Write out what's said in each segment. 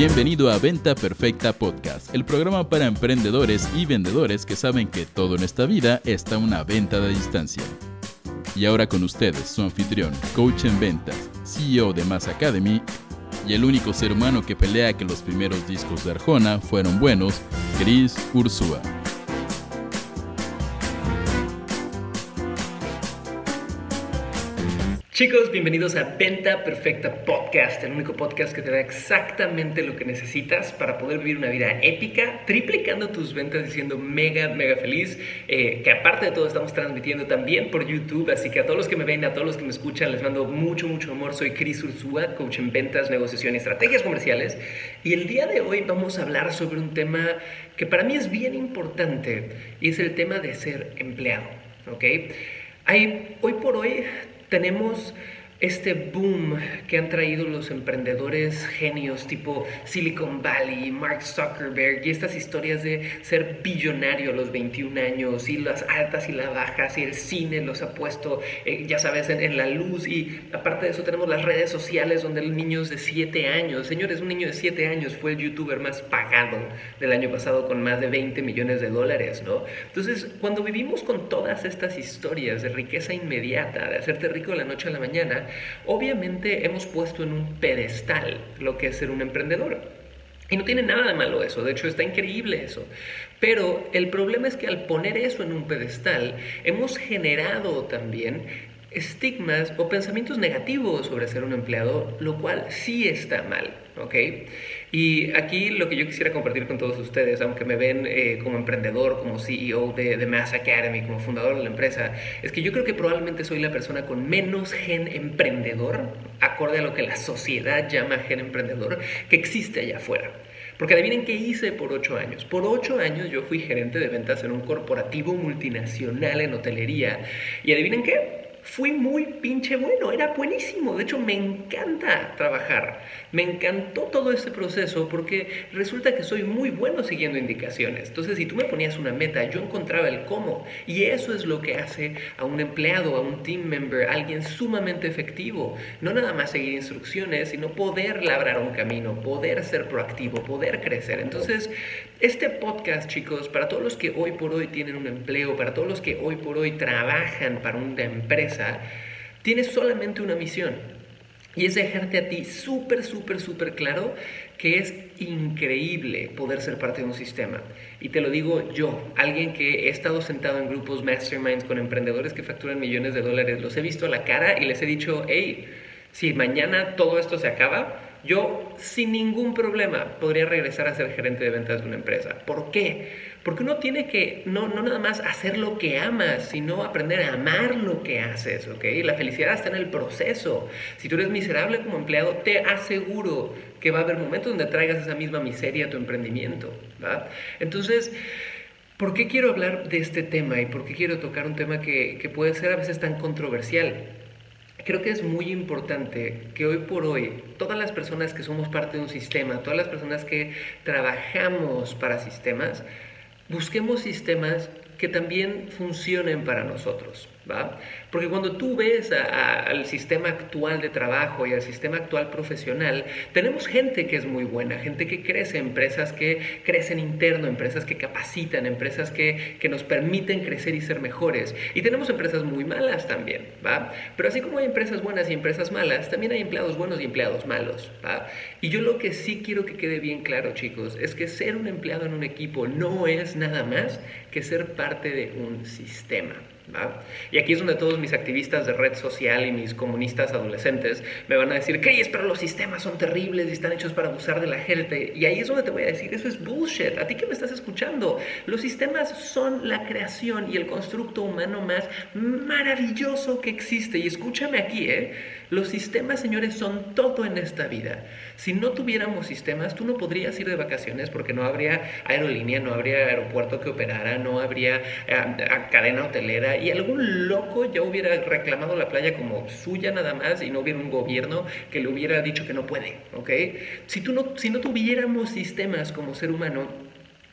Bienvenido a Venta Perfecta Podcast, el programa para emprendedores y vendedores que saben que todo en esta vida está una venta de distancia. Y ahora con ustedes, su anfitrión, coach en ventas, CEO de Mass Academy y el único ser humano que pelea que los primeros discos de Arjona fueron buenos, Chris Ursúa. Chicos, bienvenidos a Venta Perfecta Podcast, el único podcast que te da exactamente lo que necesitas para poder vivir una vida épica, triplicando tus ventas y siendo mega, mega feliz. Eh, que aparte de todo estamos transmitiendo también por YouTube, así que a todos los que me ven, a todos los que me escuchan, les mando mucho, mucho amor. Soy Chris Ursúa, coach en ventas, negociación y estrategias comerciales. Y el día de hoy vamos a hablar sobre un tema que para mí es bien importante y es el tema de ser empleado. ¿ok? Hay, hoy por hoy tenemos este boom que han traído los emprendedores genios tipo Silicon Valley, Mark Zuckerberg y estas historias de ser billonario a los 21 años y las altas y las bajas y el cine los ha puesto, eh, ya sabes, en, la luz y aparte de eso tenemos las redes sociales donde niños de 7 años, señores, un niño de 7 años fue el youtuber más pagado del año pasado con más de 20 millones de dólares, ¿no? Entonces, cuando vivimos con todas estas historias de riqueza inmediata, de hacerte rico de la noche a la mañana, obviamente hemos puesto en un pedestal lo que es ser un emprendedor. Y no tiene nada de malo eso, de hecho está increíble eso. Pero el problema es que al poner eso en un pedestal, hemos generado también estigmas o pensamientos negativos sobre ser un empleado, lo cual sí está mal, ¿ok? Y aquí lo que yo quisiera compartir con todos ustedes, aunque me ven eh, como emprendedor, como CEO de, de, Mass Academy, como fundador de la empresa, es que yo creo que probablemente soy la persona con menos gen emprendedor, acorde a lo que la sociedad llama gen emprendedor, que existe allá afuera. Porque adivinen qué hice por ocho años. Por ocho años yo fui gerente de ventas en un corporativo multinacional en hotelería. Y adivinen qué, fui muy pinche bueno, era buenísimo. De hecho, me encanta trabajar. Me encantó todo ese proceso porque resulta que soy muy bueno siguiendo indicaciones. Entonces, si tú me ponías una meta, yo encontraba el cómo. Y eso es lo que hace a un empleado, a un team member, a alguien sumamente efectivo. No nada más seguir instrucciones, sino poder labrar un camino, poder ser proactivo, poder crecer. Entonces, este podcast, chicos, para todos los que hoy por hoy tienen un empleo, para todos los que hoy por hoy trabajan para una empresa, tiene solamente una misión. Y es dejarte a ti súper, súper, súper claro que es increíble poder ser parte de un sistema. Y te lo digo yo, alguien que he estado sentado en grupos masterminds con emprendedores que facturan millones de dólares, los he visto a la cara y les he dicho, hey, si mañana todo esto se acaba, yo sin ningún problema podría regresar a ser gerente de ventas de una empresa. ¿Por qué? Porque uno tiene que no, no nada más hacer lo que amas, sino aprender a amar lo que haces, ¿ok? La felicidad está en el proceso. Si tú eres miserable como empleado, te aseguro que va a haber momentos donde traigas esa misma miseria a tu emprendimiento, ¿va? Entonces... ¿Por qué quiero hablar de este tema y por qué quiero tocar un tema que, que puede ser a veces tan controversial? Creo que es muy importante que hoy por hoy todas las personas que somos parte de un sistema, todas las personas que trabajamos para sistemas, busquemos sistemas que también funcionen para nosotros. Porque cuando tú ves al sistema actual de trabajo y al sistema actual profesional, tenemos gente que es muy buena, gente que crece, empresas que crecen interno, empresas que capacitan, empresas que, que nos permiten crecer y ser mejores. Y tenemos empresas muy malas también, ¿va? Pero así como hay empresas buenas y empresas malas, también hay empleados buenos y empleados malos, ¿va? Y yo lo que sí quiero que quede bien claro, chicos, es que ser un empleado en un equipo no es nada más que ser parte de un sistema. Y aquí es donde todos mis activistas de red social y mis comunistas adolescentes me van a decir, Chris, pero los sistemas son terribles y están hechos para abusar de la gente. Y ahí es donde te voy a decir, eso es bullshit. A ti que me estás escuchando, los sistemas son la creación y el constructo humano más maravilloso que existe. Y escúchame aquí, ¿eh? Los sistemas, señores, son todo en esta vida. Si no tuviéramos sistemas, tú no podrías ir de vacaciones porque no habría aerolínea, no habría aeropuerto que operara, no habría eh, cadena hotelera y algún loco ya hubiera reclamado la playa como suya nada más y no hubiera un gobierno que le hubiera dicho que no puede, ¿ok? Si, tú no, si no tuviéramos sistemas como ser humano,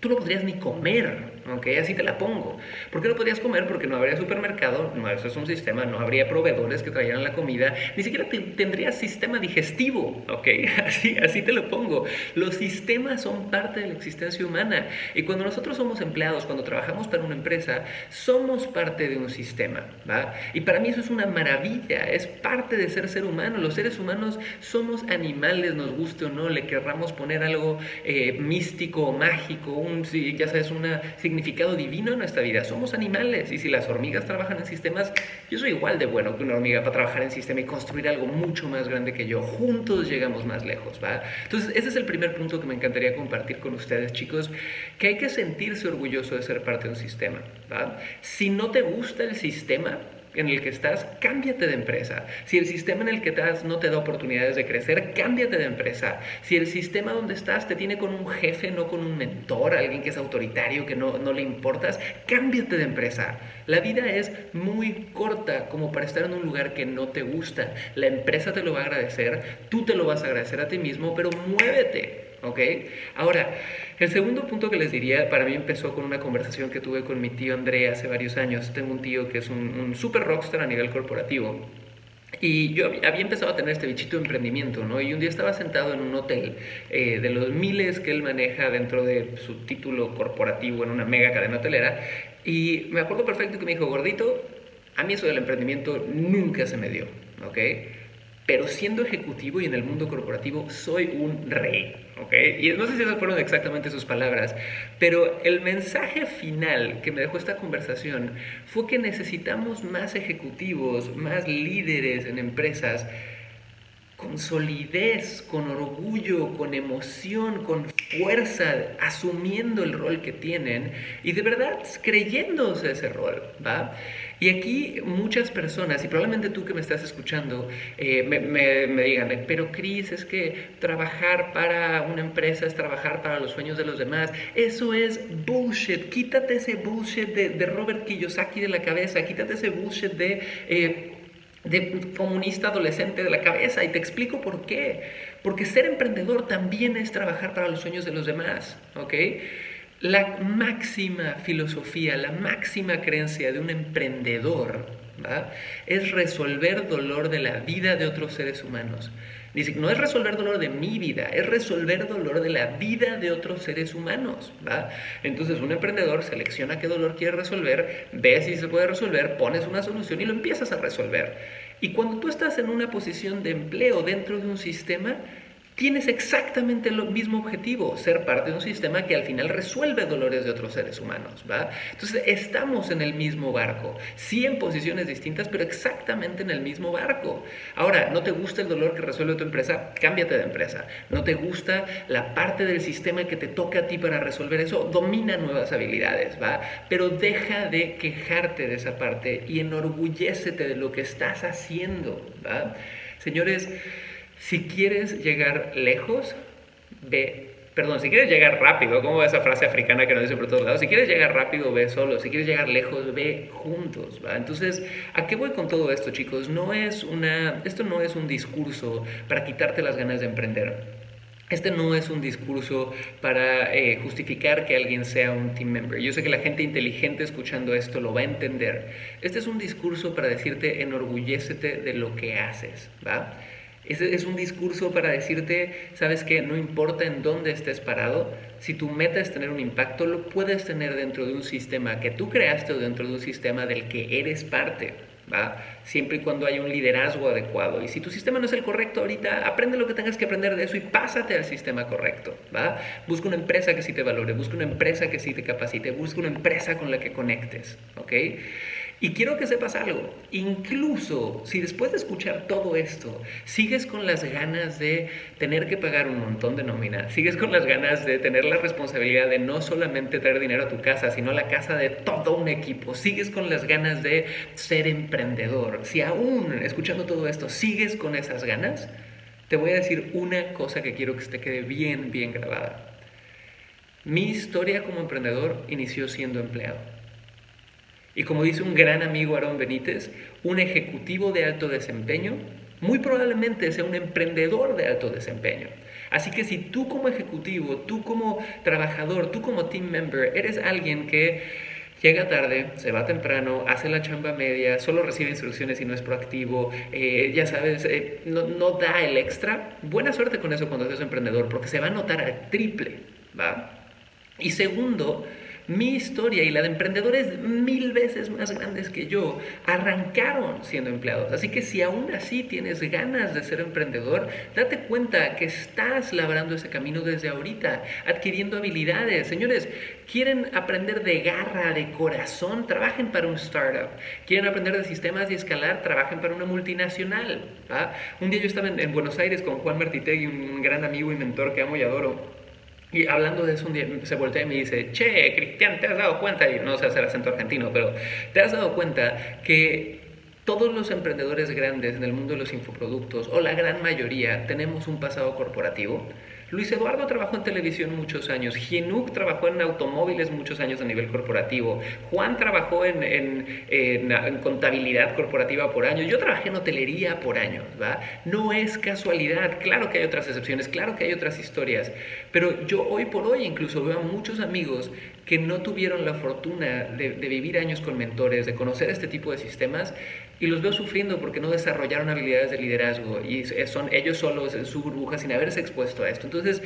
Tú no podrías ni comer, ¿ok? Así te la pongo. ¿Por qué no podrías comer? Porque no habría supermercado, no, eso es un sistema, no habría proveedores que trajeran la comida, ni siquiera tendrías sistema digestivo, ¿ok? Así, así te lo pongo. Los sistemas son parte de la existencia humana y cuando nosotros somos empleados, cuando trabajamos para una empresa, somos parte de un sistema, ¿va? Y para mí eso es una maravilla, es parte de ser ser humano. Los seres humanos somos animales, nos guste o no, le querramos poner algo eh, místico o mágico, un, ya sabes, un significado divino en nuestra vida. Somos animales y si las hormigas trabajan en sistemas, yo soy igual de bueno que una hormiga para trabajar en sistema y construir algo mucho más grande que yo. Juntos llegamos más lejos, ¿va? Entonces, ese es el primer punto que me encantaría compartir con ustedes, chicos, que hay que sentirse orgulloso de ser parte de un sistema, ¿va? Si no te gusta el sistema, en el que estás, cámbiate de empresa. Si el sistema en el que estás no te da oportunidades de crecer, cámbiate de empresa. Si el sistema donde estás te tiene con un jefe, no con un mentor, alguien que es autoritario, que no, no le importas, cámbiate de empresa. La vida es muy corta como para estar en un lugar que no te gusta. La empresa te lo va a agradecer, tú te lo vas a agradecer a ti mismo, pero muévete. ¿Ok? Ahora, el segundo punto que les diría, para mí empezó con una conversación que tuve con mi tío André hace varios años. Tengo un tío que es un, super rockstar a nivel corporativo. Y yo había empezado a tener este bichito emprendimiento, ¿no? Y un día estaba sentado en un hotel eh, de los miles que él maneja dentro de su título corporativo en una mega cadena hotelera. Y me acuerdo perfecto que me dijo, gordito, a mí eso del emprendimiento nunca se me dio, ¿ok? Pero siendo ejecutivo y en el mundo corporativo soy un rey, ¿ok? Y no sé si esas fueron exactamente sus palabras, pero el mensaje final que me dejó esta conversación fue que necesitamos más ejecutivos, más líderes en empresas con solidez, con orgullo, con emoción, con fuerza, asumiendo el rol que tienen y de verdad creyéndose ese rol, ¿va? Y aquí muchas personas, y probablemente tú que me estás escuchando, eh, me, digan, pero Cris, es que trabajar para una empresa es trabajar para los sueños de los demás. Eso es bullshit. Quítate ese bullshit de, de Robert Kiyosaki de la cabeza, quítate ese bullshit de... Eh, de comunista adolescente de la cabeza y te explico por qué. Porque ser emprendedor también es trabajar para los sueños de los demás, ¿ok? La máxima filosofía, la máxima creencia de un emprendedor es resolver dolor de la vida de otros seres humanos. Dice, no es resolver dolor de mi vida, es resolver dolor de la vida de otros seres humanos. Entonces un emprendedor selecciona qué dolor quiere resolver, ve si se puede resolver, pones una solución y lo empiezas a resolver. Y cuando tú estás en una posición de empleo dentro de un sistema, tienes exactamente el mismo objetivo, ser parte de un sistema que al final resuelve dolores de otros seres humanos, ¿va? Entonces, estamos en el mismo barco, sí en posiciones distintas, pero exactamente en el mismo barco. Ahora, ¿no te gusta el dolor que resuelve tu empresa? Cámbiate de empresa. ¿No te gusta la parte del sistema que te toca a ti para resolver eso? Domina nuevas habilidades, ¿va? Pero deja de quejarte de esa parte y enorgullécete de lo que estás haciendo, ¿va? Señores, si quieres llegar lejos, ve, perdón, si quieres llegar rápido, como esa frase africana que nos dice por todos lados, si quieres llegar rápido, ve solo, si quieres llegar lejos, ve juntos, ¿va? Entonces, ¿a qué voy con todo esto, chicos? No es una, esto no es un discurso para quitarte las ganas de emprender. Este no es un discurso para eh, justificar que alguien sea un team member. Yo sé que la gente inteligente escuchando esto lo va a entender. Este es un discurso para decirte enorgullécete de lo que haces, ¿va? Es, un discurso para decirte, sabes que no importa en dónde estés parado, si tu meta es tener un impacto, lo puedes tener dentro de un sistema que tú creaste o dentro de un sistema del que eres parte. ¿Va? Siempre y cuando haya un liderazgo adecuado. Y si tu sistema no es el correcto ahorita, aprende lo que tengas que aprender de eso y pásate al sistema correcto. ¿va? Busca una empresa que sí te valore, busca una empresa que sí te capacite, busca una empresa con la que conectes. ¿ok? Y quiero que sepas algo, incluso si después de escuchar todo esto sigues con las ganas de tener que pagar un montón de nómina, sigues con las ganas de tener la responsabilidad de no solamente traer dinero a tu casa, sino a la casa de todo un equipo, sigues con las ganas de ser emprendedor, si aún escuchando todo esto sigues con esas ganas, te voy a decir una cosa que quiero que te quede bien, bien grabada. Mi historia como emprendedor inició siendo empleado. Y como dice un gran amigo Aarón Benítez, un ejecutivo de alto desempeño muy probablemente sea un emprendedor de alto desempeño. Así que si tú como ejecutivo, tú como trabajador, tú como team member, eres alguien que llega tarde, se va temprano, hace la chamba media, solo recibe instrucciones y no es proactivo, eh, ya sabes, eh, no, no, da el extra, buena suerte con eso cuando seas emprendedor, porque se va a notar al triple, ¿va? Y segundo, mi historia y la de emprendedores mil veces más grandes que yo arrancaron siendo empleados. Así que si aún así tienes ganas de ser emprendedor, date cuenta que estás labrando ese camino desde ahorita, adquiriendo habilidades. Señores, quieren aprender de garra, de corazón, trabajen para un startup. Quieren aprender de sistemas y escalar, trabajen para una multinacional. Un día yo estaba en, en Buenos Aires con Juan Martitegui, un gran amigo y mentor que amo y adoro. Y hablando de eso, un día se voltea y me dice, che, Cristian, ¿te has dado cuenta? Y no sé hacer acento argentino, pero ¿te has dado cuenta que todos los emprendedores grandes en el mundo de los infoproductos, o la gran mayoría, tenemos un pasado corporativo? Luis Eduardo trabajó en televisión muchos años, Gienuk trabajó en automóviles muchos años a nivel corporativo, Juan trabajó en, en, contabilidad corporativa por años, yo trabajé en hotelería por años, ¿va? No es casualidad, claro que hay otras excepciones, claro que hay otras historias, pero yo hoy por hoy incluso veo a muchos amigos que no tuvieron la fortuna de, de vivir años con mentores, de conocer este tipo de sistemas y los veo sufriendo porque no desarrollaron habilidades de liderazgo y son ellos solos en su burbuja sin haberse expuesto a esto. Entonces,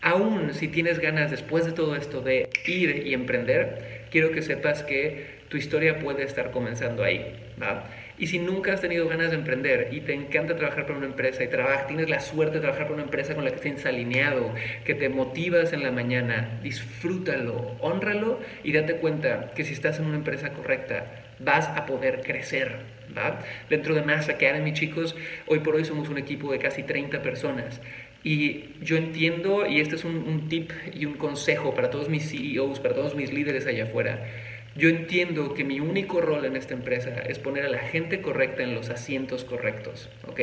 aún si tienes ganas después de todo esto de ir y emprender, quiero que sepas que tu historia puede estar comenzando ahí. ¿va? Y si nunca has tenido ganas de emprender y te encanta trabajar para una empresa y trabajas, tienes la suerte de trabajar para una empresa con la que estés alineado, que te motivas en la mañana, disfrútalo, honralo y date cuenta que si estás en una empresa correcta, vas a poder crecer. ¿va? Dentro de Mass Academy, chicos, hoy por hoy somos un equipo de casi 30 personas. Y yo entiendo, y este es un, un tip y un consejo para todos mis CEOs, para todos mis líderes allá afuera, yo entiendo que mi único rol en esta empresa es poner a la gente correcta en los asientos correctos, ¿ok?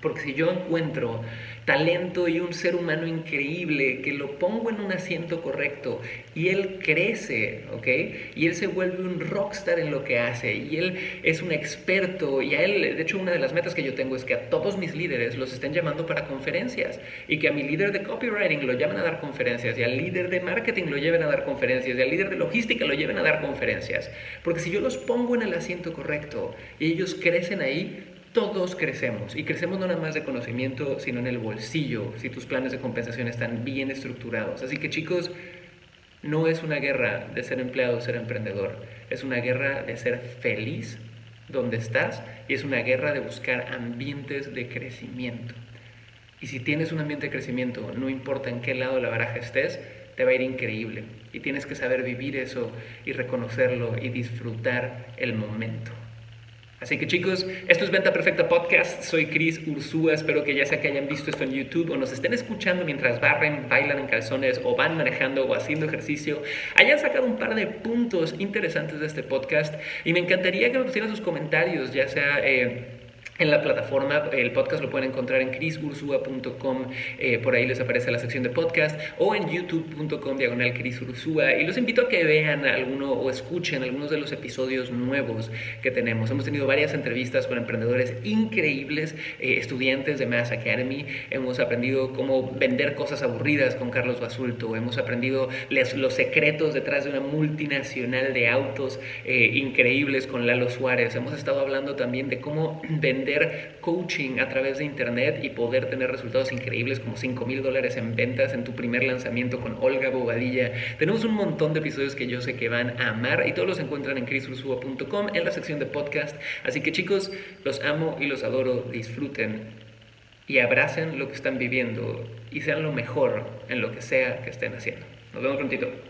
Porque si yo encuentro talento y un ser humano increíble que lo pongo en un asiento correcto y él crece, ¿ok? Y él se vuelve un rockstar en lo que hace y él es un experto y a él, de hecho una de las metas que yo tengo es que a todos mis líderes los estén llamando para conferencias y que a mi líder de copywriting lo llamen a dar conferencias y al líder de marketing lo lleven a dar conferencias y al líder de logística lo lleven a dar conferencias. Porque si yo los pongo en el asiento correcto y ellos crecen ahí, todos crecemos y crecemos no nada más de conocimiento, sino en el bolsillo, si tus planes de compensación están bien estructurados. Así que chicos, no es una guerra de ser empleado o ser emprendedor, es una guerra de ser feliz donde estás y es una guerra de buscar ambientes de crecimiento. Y si tienes un ambiente de crecimiento, no importa en qué lado de la baraja estés, te va a ir increíble. Y tienes que saber vivir eso y reconocerlo y disfrutar el momento. Así que chicos, esto es Venta Perfecta Podcast. Soy Chris Ursúa. Espero que ya sea que hayan visto esto en YouTube o nos estén escuchando mientras barren, bailan en calzones o van manejando o haciendo ejercicio, hayan sacado un par de puntos interesantes de este podcast. Y me encantaría que me pusieran sus comentarios, ya sea... Eh, en la plataforma. El podcast lo pueden encontrar en chrisursua.com, eh, por ahí les aparece la sección de podcast, o en youtube.com diagonal chrisursua. Y los invito a que vean alguno o escuchen algunos de los episodios nuevos que tenemos. Hemos tenido varias entrevistas con emprendedores increíbles, eh, estudiantes de Mass Academy. Hemos aprendido cómo vender cosas aburridas con Carlos Basulto. Hemos aprendido los secretos detrás de una multinacional de autos eh, increíbles con Lalo Suárez. Hemos estado hablando también de cómo coaching a través de internet y poder tener resultados increíbles como 5 mil dólares en ventas en tu primer lanzamiento con Olga Bobadilla. Tenemos un montón de episodios que yo sé que van a amar y todos los encuentran en chrisursua.com en la sección de podcast. Así que chicos, los amo y los adoro, disfruten y abracen lo que están viviendo y sean lo mejor en lo que sea que estén haciendo. Nos vemos prontito.